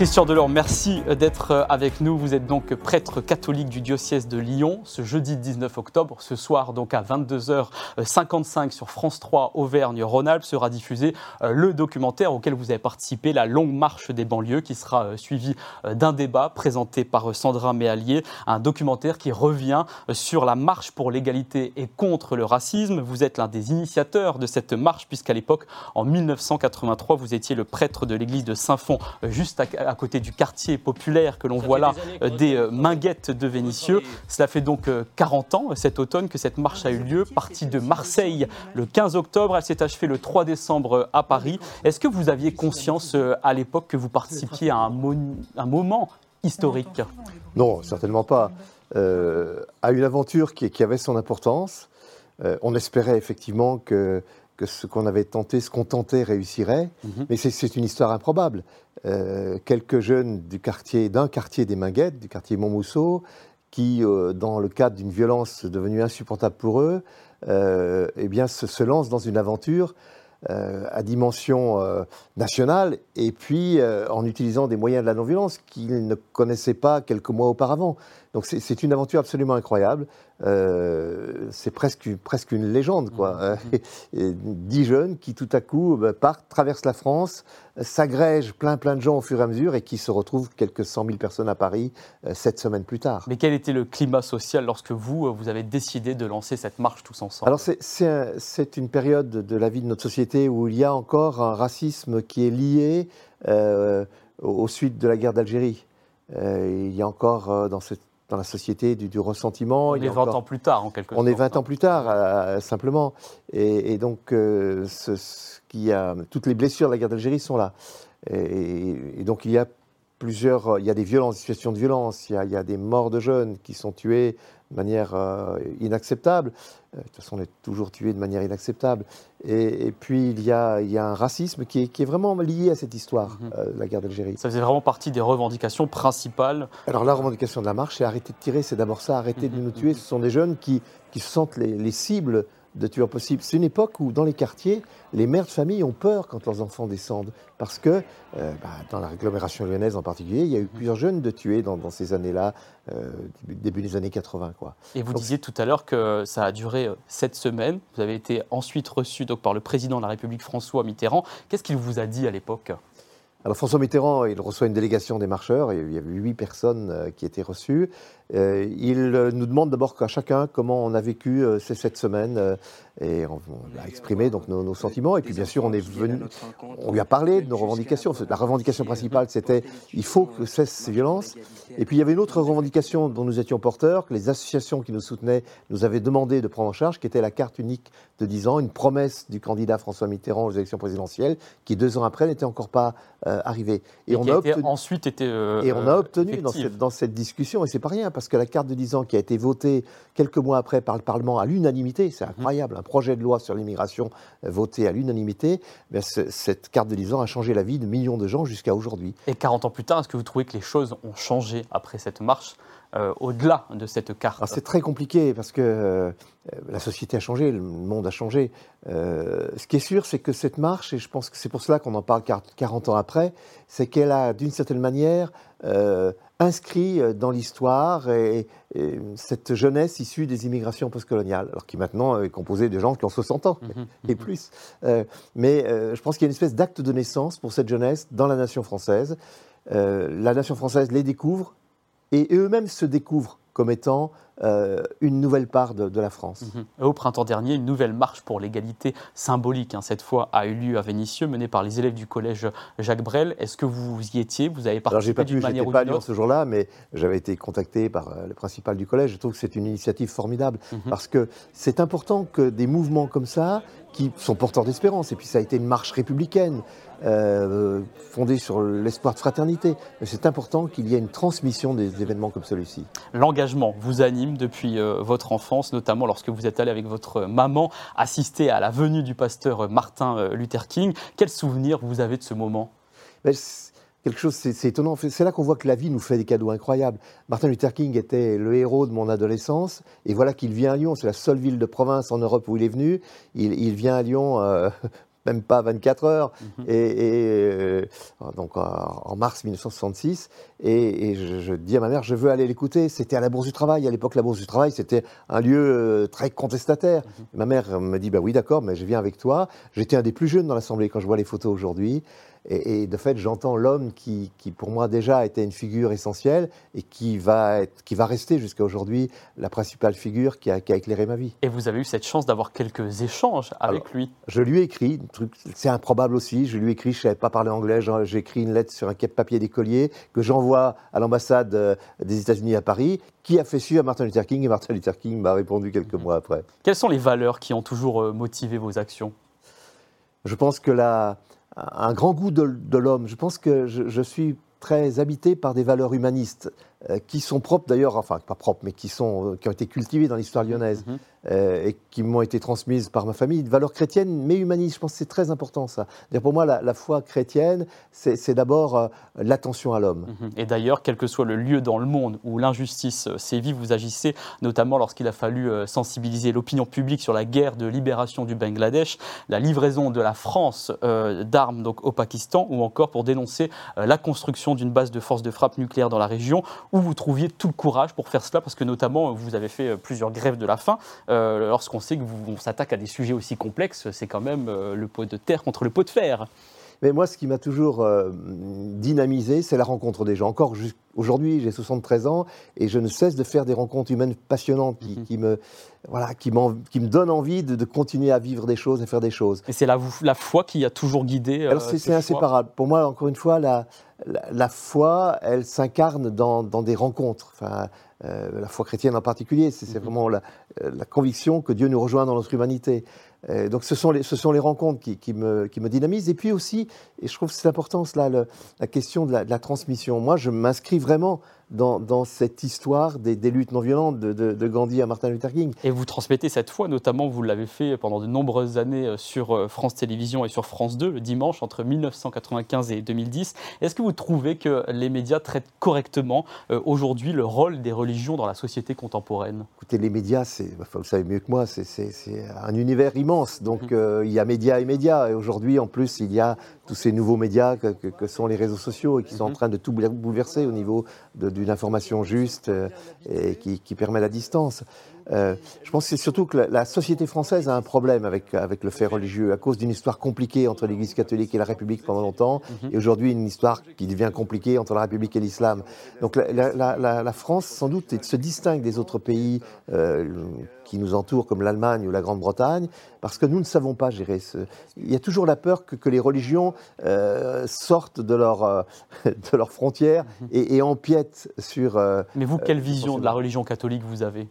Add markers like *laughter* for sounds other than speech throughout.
Christian Delors, merci d'être avec nous. Vous êtes donc prêtre catholique du diocèse de Lyon ce jeudi 19 octobre. Ce soir, donc à 22h55 sur France 3 Auvergne-Rhône-Alpes, sera diffusé euh, le documentaire auquel vous avez participé, La longue marche des banlieues, qui sera euh, suivi euh, d'un débat présenté par Sandra Méallier. Un documentaire qui revient sur la marche pour l'égalité et contre le racisme. Vous êtes l'un des initiateurs de cette marche, puisqu'à l'époque, en 1983, vous étiez le prêtre de l'église de Saint-Fond, juste à à côté du quartier populaire que l'on voit là, euh, des euh, Minguettes de Vénissieux. Cela fait donc 40 euh, ans cet automne que cette marche a eu lieu, partie de Marseille le 15 octobre. Elle s'est achevée le 3 décembre à Paris. Est-ce que vous aviez conscience à l'époque que vous participiez à un, un moment historique? Non, certainement pas. à une aventure qui, qui, avait son importance. on espérait effectivement que que ce qu'on avait tenté, ce qu'on tentait réussirait. Mhm. Mais c'est une histoire improbable. Euh, quelques jeunes du quartier, d'un quartier des Minguettes, du quartier Montmousseau, qui, euh, dans le cadre d'une violence devenue insupportable pour eux, euh, eh bien, se, se, lancent dans une aventure à dimension nationale et puis en utilisant des moyens de la non-violence qu'ils ne connaissaient pas quelques mois auparavant. Donc c'est une aventure absolument incroyable. Euh, c'est presque, presque une légende, quoi. Mmh. *laughs* dix jeunes qui tout à coup bah, partent, traversent la France, s'agrègent plein plein de gens au fur et à mesure et qui se retrouvent quelques cent mille personnes à Paris euh, sept semaines plus tard. Mais quel était le climat social lorsque vous, euh, vous avez décidé de lancer cette marche tous ensemble? Alors c'est une période de la vie de notre société où il y a encore un racisme qui est lié euh, aux suites de la guerre d'Algérie. il y a encore dans cette dans la société du, ressentiment. On est 20 ans plus tard, en quelque sorte. On est 20 ans plus tard, euh, simplement. Et, donc, euh, ce, qui a, toutes les blessures de la guerre d'Algérie sont là. Et, donc, il y a plusieurs. Il y a des violences, des situations de violence. Il y a, il y a des morts de jeunes qui sont tués de manière euh, inacceptable. Euh, de toute façon, on est toujours tué de manière inacceptable. Et, puis, il y, a, il y, a, un racisme qui est, qui est, vraiment lié à cette histoire, mhm. euh, la guerre d'Algérie. Ça faisait vraiment partie des revendications principales Alors, la revendication de la marche, c'est arrêter de tirer, c'est d'abord ça, arrêter de mhm. nous tuer. Ce sont des jeunes qui, qui se sentent les, les cibles de tueurs possibles. C'est une époque où, dans les quartiers, les mères de famille ont peur quand leurs enfants descendent. Parce que, euh, bah, dans la agglomération lyonnaise en particulier, il y a eu plusieurs jeunes de tués dans, ces années-là, euh, début des années 80. Quoi. Et vous disiez tout à l'heure que ça a duré euh, sept semaines. Vous avez été ensuite reçu donc, par le président de la République, François Mitterrand. Qu'est-ce qu'il vous a dit à l'époque? Alors François Mitterrand, il reçoit une délégation des marcheurs, il y avait huit personnes euh, qui étaient reçues. Euh, il euh, nous demande d'abord à chacun comment on a vécu ces sept semaines et on, a exprimé donc nos, sentiments. Et puis bien sûr, on est venu, on lui a parlé de nos revendications. La revendication principale, c'était il faut que cessent ces violences. Et puis il y avait une autre revendication dont nous étions porteurs, que les associations qui nous soutenaient nous avaient demandé de prendre en charge, qui était la carte unique de 10 ans, une promesse du candidat François Mitterrand aux élections présidentielles, qui deux ans après n'était encore pas euh, arrivé. Et, on a obtenu, ensuite été euh, et on a obtenu dans cette, dans cette, discussion, et c'est pas rien, parce que la carte de 10 ans qui a été votée quelques mois après par le Parlement à l'unanimité, c'est mhm. incroyable, un projet de loi sur l'immigration euh, voté à l'unanimité, ben, cette carte de 10 ans a changé la vie de millions de gens jusqu'à aujourd'hui. Et 40 ans plus tard, est-ce que vous trouvez que les choses ont changé après cette marche? Euh, au-delà de cette carte C'est très compliqué parce que euh, la société a changé, le monde a changé. Euh, ce qui est sûr, c'est que cette marche, et je pense que c'est pour cela qu'on en parle 40 ans après, c'est qu'elle a d'une certaine manière inscrit dans l'histoire et, cette jeunesse issue des immigrations postcoloniales, alors qui maintenant est composée de gens qui ont 60 ans mhm, *laughs* et mhm. plus. mais je pense qu'il y a une espèce d'acte de naissance pour cette jeunesse dans la nation française. la nation française les découvre, et eux-mêmes se découvrent comme étant euh, une nouvelle part de, la France. Mhm. Au printemps dernier, une nouvelle marche pour l'égalité symbolique, hein, cette fois, a eu lieu à Vénissieux, menée par les élèves du collège Jacques Brel. Est-ce que vous y étiez? Vous avez participé d'une manière ou d'une autre pas ce jour-là, mais j'avais été contacté par euh, le principal du collège. Je trouve que c'est une initiative formidable, mhm. parce que c'est important que des mouvements comme ça, qui sont porteurs d'espérance, et puis ça a été une marche républicaine, euh, fondée sur l'espoir de fraternité. C'est important qu'il y ait une transmission des événements comme celui-ci. L'engagement vous anime depuis euh, votre enfance, notamment lorsque vous êtes allé avec votre maman assister à la venue du pasteur Martin euh, Luther King. Quel souvenir vous avez de ce moment? Quelque chose, c'est étonnant. C'est là qu'on voit que la vie nous fait des cadeaux incroyables. Martin Luther King était le héros de mon adolescence, et voilà qu'il vient à Lyon. C'est la seule ville de province en Europe où il est venu. Il, vient à Lyon. Euh, même pas 24 heures, mhm. et, euh, donc en mars 1966, et, je, dis à ma mère, je veux aller l'écouter. C'était à la Bourse du Travail. À l'époque, la Bourse du Travail, c'était un lieu euh, très contestataire. Mhm. Ma mère me dit, bah oui, d'accord, mais je viens avec toi. J'étais un des plus jeunes dans l'Assemblée quand je vois les photos aujourd'hui. Et, de fait, j'entends l'homme qui, pour moi déjà était une figure essentielle et qui va, être, qui va rester jusqu'à aujourd'hui la principale figure qui a, éclairé ma vie. Et vous avez eu cette chance d'avoir quelques échanges avec lui Je lui ai écrit, c'est improbable aussi, je lui ai écrit, je ne savais pas parler anglais, j'ai écrit une lettre sur un papier d'écolier que j'envoie à l'ambassade euh, des États-Unis à Paris, qui a fait suivre à Martin Luther King et Martin Luther King m'a répondu quelques mhm. mois après. Quelles sont les valeurs qui ont toujours euh, motivé vos actions? Je pense que la un grand goût de, l'homme. Je pense que je, suis très habité par des valeurs humanistes qui sont propres d'ailleurs, enfin pas propres, mais qui, sont, euh, qui ont été cultivées dans l'histoire lyonnaise. Mhm. Euh, et qui m'ont été transmises par ma famille, de valeurs chrétiennes, mais humanistes. Je pense que c'est très important ça. Pour moi, la, foi chrétienne, c'est d'abord euh, l'attention à l'homme. Mhm. Et d'ailleurs, quel que soit le lieu dans le monde où l'injustice euh, sévit, vous agissez, notamment lorsqu'il a fallu sensibiliser l'opinion publique sur la guerre de libération du Bangladesh, la livraison de la France d'armes donc au Pakistan, ou encore pour dénoncer la construction d'une base de force de frappe nucléaire dans la région, où vous trouviez tout le courage pour faire cela, parce que notamment vous avez fait plusieurs grèves de la faim. Euh, lorsqu'on sait qu'on s'attaque à des sujets aussi complexes, c'est quand même euh, le pot de terre contre le pot de fer. Mais moi, ce qui m'a toujours euh, dynamisé, c'est la rencontre des gens. Encore aujourd'hui, j'ai 73 ans et je ne cesse de faire des rencontres humaines passionnantes qui, mhm. me, voilà, qui, qui me donnent envie de, continuer à vivre des choses et faire des choses. Et c'est la, la foi qui a toujours guidé Alors c'est inséparable. Pour moi, encore une fois, la, la, foi, elle s'incarne dans, dans, des rencontres. Enfin, euh, la foi chrétienne en particulier. C'est mhm. vraiment la, conviction que Dieu nous rejoint dans notre humanité. Euh, donc ce sont les, ce sont les rencontres qui, me, qui, me, dynamisent. Et puis aussi, et je trouve que c'est important, là, la question de la, transmission. Moi, je m'inscris vraiment dans, cette histoire des, luttes non violentes de, Gandhi à Martin Luther King. Et vous transmettez cette foi, notamment vous l'avez fait pendant de nombreuses années euh, sur euh, France Télévisions et sur France 2 le dimanche entre 1995 et 2010. Est-ce que vous trouvez que les médias traitent correctement aujourd'hui le rôle des religions dans la société contemporaine? Écoutez, les médias, vous savez mieux que moi, c'est un univers immense donc mhm. euh, il y a médias et médias. Et aujourd'hui, en plus, il y a tous ces nouveaux médias que, sont les réseaux sociaux et qui sont en mhm. train de tout bouleverser au niveau d'une information juste euh, et qui, permet la distance. Euh, je pense que c'est surtout que la, société française a un problème avec, avec le fait religieux à cause d'une histoire compliquée entre l'Église catholique et la République pendant longtemps, mhm. et aujourd'hui une histoire qui devient compliquée entre la République et l'islam. Donc la, France, sans doute, se distingue des autres pays qui nous entourent, comme l'Allemagne ou la Grande-Bretagne, parce que nous ne savons pas gérer ce... Il y a toujours la peur que, les religions euh, sortent de, leur, euh, *laughs* de leurs frontières mhm. et, empiètent sur... Euh, Mais vous, quelle vision de la religion catholique vous avez?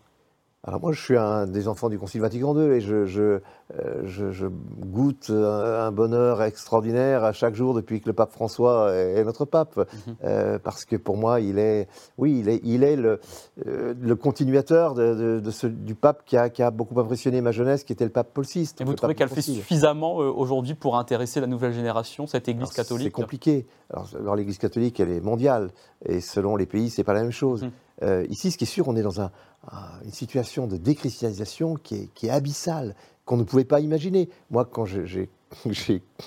Alors moi, je suis un des enfants du Concile Vatican II et je, je, euh, je, goûte un bonheur extraordinaire à chaque jour depuis que le pape François est notre pape, mhm. euh, parce que pour moi, il est, oui, il est, il est le, euh, le continuateur de, de, ce, du pape qui a, qui a, beaucoup impressionné ma jeunesse, qui était le pape Paul VI. Et vous trouvez qu'elle fait suffisamment aujourd'hui pour intéresser la nouvelle génération, cette Église catholique C'est compliqué. Alors, l'Église catholique, elle est mondiale, et selon les pays, c'est pas la même chose. Mhm. ici, ce qui est sûr, on est dans un une situation de déchristianisation qui est, abyssale, qu'on ne pouvait pas imaginer. Moi, quand *laughs*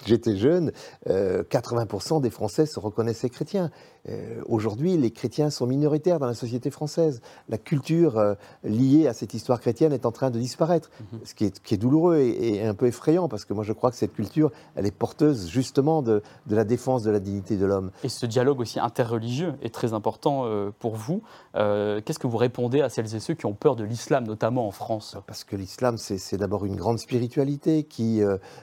j'étais jeune, 80% euh, des Français se reconnaissaient chrétiens. Euh, aujourd'hui, les chrétiens sont minoritaires dans la société française. La culture euh, liée à cette histoire chrétienne est en train de disparaître, mhm. ce, qui est, qui est, douloureux et, un peu effrayant, parce que moi je crois que cette culture, elle est porteuse justement de, de la défense de la dignité de l'homme. Et ce dialogue aussi interreligieux est très important pour vous. Qu'est-ce que vous répondez à celles et ceux qui ont peur de l'islam, notamment en France? Parce que l'islam, c'est d'abord une grande spiritualité qui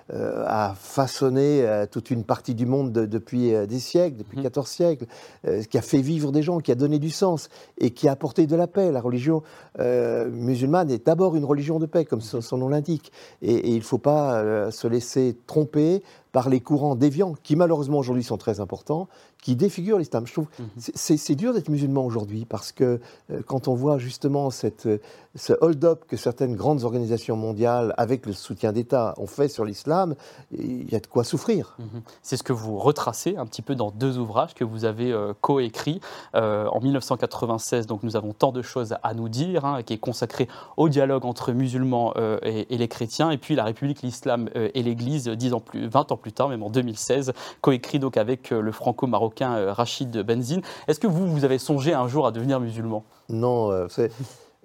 a façonné euh, toute une partie du monde depuis euh, des siècles, depuis 14 mmh. siècles, euh, qui a fait vivre des gens, qui a donné du sens et qui a apporté de la paix. La religion musulmane est d'abord une religion de paix, comme son, nom l'indique. Et, il ne faut pas se laisser tromper par les courants déviants, qui malheureusement aujourd'hui sont très importants, qui défigurent l'islam. Je trouve mhm. c'est dur d'être musulman aujourd'hui parce que euh, quand on voit justement cette, euh, ce hold-up que certaines grandes organisations mondiales, avec le soutien d'État, ont fait sur l'islam, il y a de quoi souffrir. Mhm. C'est ce que vous retracez un petit peu dans deux ouvrages que vous avez euh, coécrits en 1996. Donc nous avons tant de choses à nous dire, hein, qui est consacré au dialogue entre musulmans et, et, les chrétiens, et puis la République, l'islam et l'Église, 10 ans plus, 20 ans plus tard, même en 2016, coécrit donc avec le franco-marocain euh, Rachid Benzine. Est-ce que vous, vous avez songé un jour à devenir musulman? Non, euh, c'est...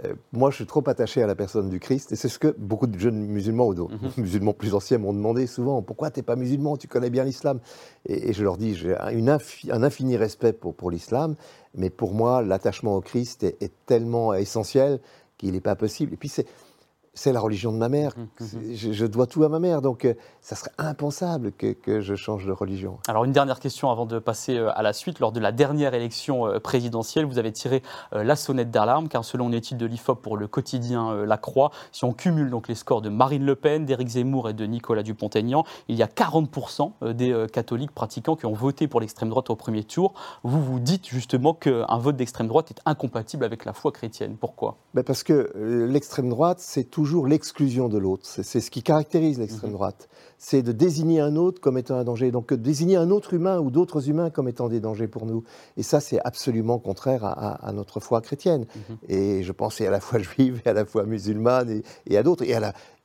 Euh, moi, je suis trop attaché à la personne du Christ, et c'est ce que beaucoup de jeunes musulmans ou d'autres mhm. *laughs* musulmans plus anciens m'ont demandé souvent. Pourquoi tu n'es pas musulman? Tu connais bien l'islam? Et, je leur dis, j'ai un infini respect pour, pour l'islam, mais pour moi, l'attachement au Christ est, est tellement essentiel qu'il n'est pas possible. Et puis, c'est c'est la religion de ma mère. Mmh, mmh. Je, dois tout à ma mère, donc euh, ça serait impensable que, je change de religion. Alors une dernière question avant de passer euh, à la suite. Lors de la dernière élection euh, présidentielle, vous avez tiré la sonnette d'alarme, car selon une étude de l'IFOP pour le quotidien La Croix, si on cumule donc les scores de Marine Le Pen, d'Éric Zemmour et de Nicolas Dupont-Aignan, il y a 40% des catholiques pratiquants qui ont voté pour l'extrême droite au premier tour. Vous vous dites justement qu'un vote d'extrême droite est incompatible avec la foi chrétienne. Pourquoi? Ben Parce que l'extrême droite, c'est tout toujours l'exclusion de l'autre. C'est ce qui caractérise l'extrême mhm. droite. C'est de désigner un autre comme étant un danger. Donc désigner un autre humain ou d'autres humains comme étant des dangers pour nous. Et ça, c'est absolument contraire à, notre foi chrétienne. Mhm. Et je pensais à la foi juive et à la foi musulmane et, à d'autres.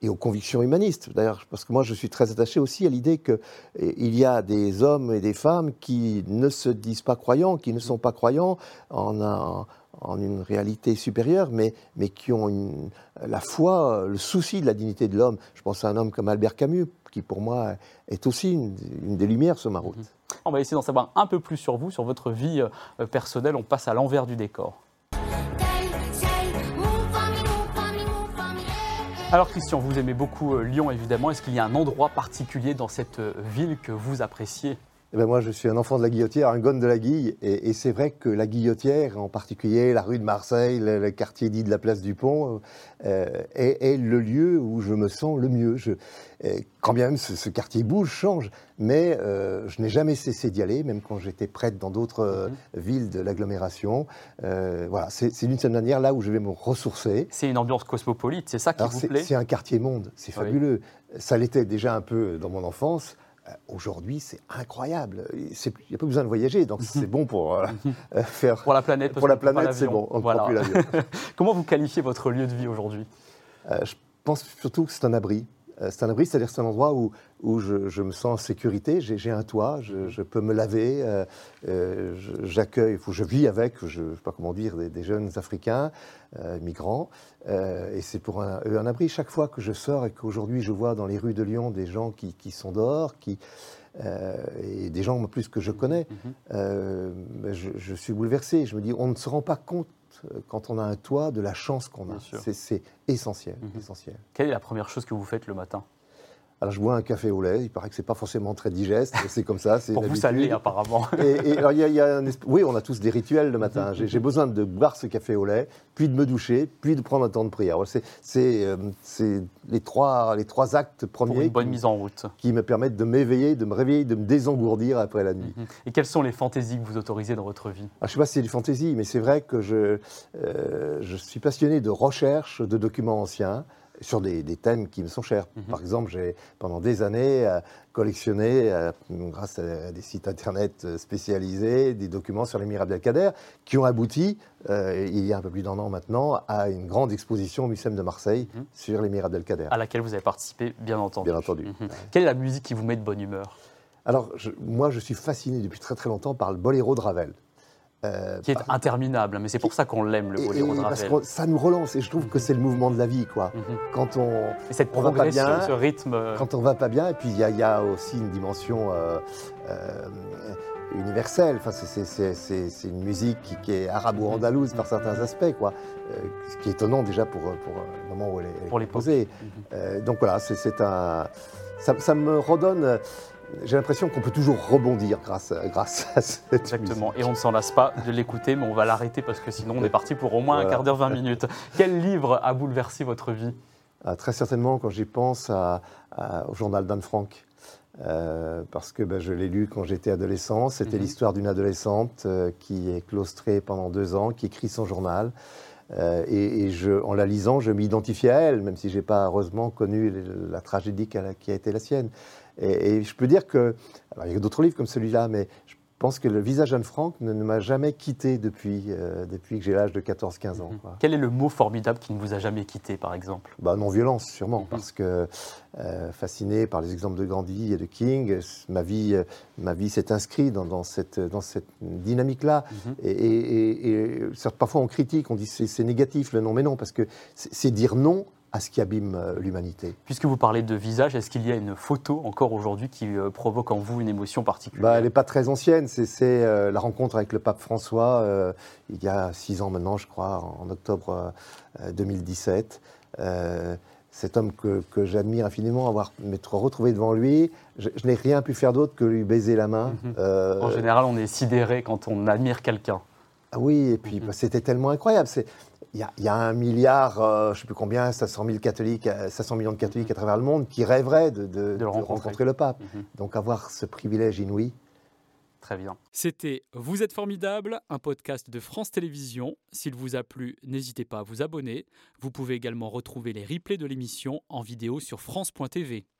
Et, aux convictions humanistes. D'ailleurs, parce que moi, je suis très attaché aussi à l'idée qu'il y a des hommes et des femmes qui ne se disent pas croyants, qui ne sont pas croyants en un, en une réalité supérieure, mais, mais qui ont une, la foi, le souci de la dignité de l'homme. Je pense à un homme comme Albert Camus, qui pour moi est aussi une, des lumières sur ma route. Mhm. On va essayer d'en savoir un peu plus sur vous, sur votre vie euh, personnelle. On passe à l'envers du décor. Alors Christian, vous aimez beaucoup euh, Lyon évidemment. Est-ce qu'il y a un endroit particulier dans cette euh, ville que vous appréciez? Eh ben moi, je suis un enfant de la Guillotière, un gone de la Guille, et, c'est vrai que la Guillotière, en particulier la rue de Marseille, le, quartier dit de la place du Pont, euh, est, le lieu où je me sens le mieux. Je, quand bien même ce, quartier bouge, change, mais euh, je n'ai jamais cessé d'y aller, même quand j'étais prêtre dans d'autres euh, mhm. villes de l'agglomération. voilà, c'est d'une certaine manière là où je vais me ressourcer. C'est une ambiance cosmopolite, c'est ça qui vous plaît? C'est un quartier monde, c'est fabuleux. Ça l'était déjà un peu dans mon enfance. Euh, aujourd'hui, c'est incroyable. Il n'y a pas besoin de voyager, donc c'est bon pour euh, *laughs* euh, faire. Pour la planète. Pour la planète, c'est bon. On voilà. prend plus l'avion. *laughs* Comment vous qualifiez votre lieu de vie aujourd'hui? Je pense surtout que c'est un abri. C'est un abri, c'est-à-dire c'est un endroit où, où je, me sens en sécurité. J'ai un toit, je, peux me laver, j'accueille, je vis avec, je ne sais pas comment dire, des, jeunes Africains, migrants. et c'est pour un, un, abri. Chaque fois que je sors et qu'aujourd'hui je vois dans les rues de Lyon des gens qui, qui sont dehors, qui, et des gens en plus que je connais, mm-hmm. je, je, suis bouleversé. Je me dis, on ne se rend pas compte quand on a un toit de la chance qu'on a. C'est essentiel, mm-hmm. essentiel. Quelle est la première chose que vous faites le matin? Alors je bois un café au lait, il paraît que c'est pas forcément très digeste, c'est comme ça. Pour vous, ça apparemment. Et, alors, y a, Oui, on a tous des rituels le matin. J'ai besoin de boire ce café au lait, puis de me doucher, puis de prendre un temps de prière. C'est euh, les, trois, les trois actes premiers Pour une bonne mise en route. qui me permettent de m'éveiller, de me réveiller, de me désengourdir après la nuit. Mhm. Et quelles sont les fantaisies que vous autorisez dans votre vie? Je ne sais pas si c'est des fantaisies, mais c'est vrai que je, euh, je suis passionné de recherche de documents anciens sur des, thèmes qui me sont chers. Mhm. Par exemple, j'ai pendant des années euh, collectionné, euh, grâce à des sites internet euh, spécialisés, des documents sur l'émir Abdelkader qui ont abouti, il y a un peu plus d'un an maintenant, à une grande exposition au Muséum de Marseille mhm. sur l'émir Abdelkader. À laquelle vous avez participé, bien entendu. Bien entendu. Mhm. Quelle est la musique qui vous met de bonne humeur? Alors, moi, je suis fasciné depuis très très longtemps par le boléro de Ravel. Euh, qui est interminable, mais c'est pour ça qu'on l'aime, le boléro de Ravel. Parce que ça nous relance, et je trouve que c'est le mouvement de la vie, quoi. Mhm. Quand on, et cette on va pas bien, ce rythme... Euh, quand on va pas bien, et puis il y, a aussi une dimension euh, universelle, enfin, c'est une musique qui, est arabo-andalouse par certains aspects, quoi. ce qui est étonnant déjà pour, pour le moment où elle est, pour les posée. Mhm. donc voilà, c'est un... Ça, ça, me redonne j'ai l'impression qu'on peut toujours rebondir grâce, à, grâce à cette Exactement, et on ne s'en lasse pas de l'écouter, mais on va l'arrêter parce que sinon on est parti pour au moins un quart d'heure, 20 minutes. Quel livre a bouleversé votre vie? Ah, Très certainement, quand j'y pense, au journal d'Anne Frank. parce que ben, je l'ai lu quand j'étais adolescent. C'était mhm. l'histoire d'une adolescente qui est claustrée pendant deux ans, qui écrit son journal. et, je, en la lisant, je m'identifiais à elle, même si je n'ai pas heureusement connu la tragédie qui a été la sienne. Et, et, je peux dire que, alors il y a d'autres livres comme celui-là, mais je pense que le visage Anne Frank ne, m'a jamais quitté depuis, euh, depuis que j'ai l'âge de 14-15 ans. Mhm. Quel est le mot formidable qui ne vous a jamais quitté, par exemple? Bah, Non-violence, sûrement, mhm. parce que euh, fasciné par les exemples de Gandhi et de King, ma vie, euh, ma vie s'est inscrite dans, dans, cette, dans cette dynamique-là. Mhm. Et, et, et, parfois on critique, on dit c'est négatif le non, mais non, parce que c'est dire non à ce qui abîme euh, l'humanité. Puisque vous parlez de visage, est-ce qu'il y a une photo encore aujourd'hui qui euh, provoque en vous une émotion particulière? Bah, Elle n'est pas très ancienne, c'est euh, la rencontre avec le pape François il y a six ans maintenant, je crois, en octobre 2017. cet homme que, j'admire infiniment, avoir m'être retrouvé devant lui, je, n'ai rien pu faire d'autre que lui baiser la main. Mhm. en général, on est sidéré quand on admire quelqu'un. Ah oui, et puis mhm. bah, c'était tellement incroyable. C'est il y, a un milliard, euh, je ne sais plus combien, 500, 000 catholiques, 500 millions de catholiques à travers le monde qui rêveraient de, rencontrer. le pape. Mhm. Donc avoir ce privilège inouï. Très bien. C'était Vous êtes formidable, un podcast de France Télévisions. S'il vous a plu, n'hésitez pas à vous abonner. Vous pouvez également retrouver les replays de l'émission en vidéo sur France.tv.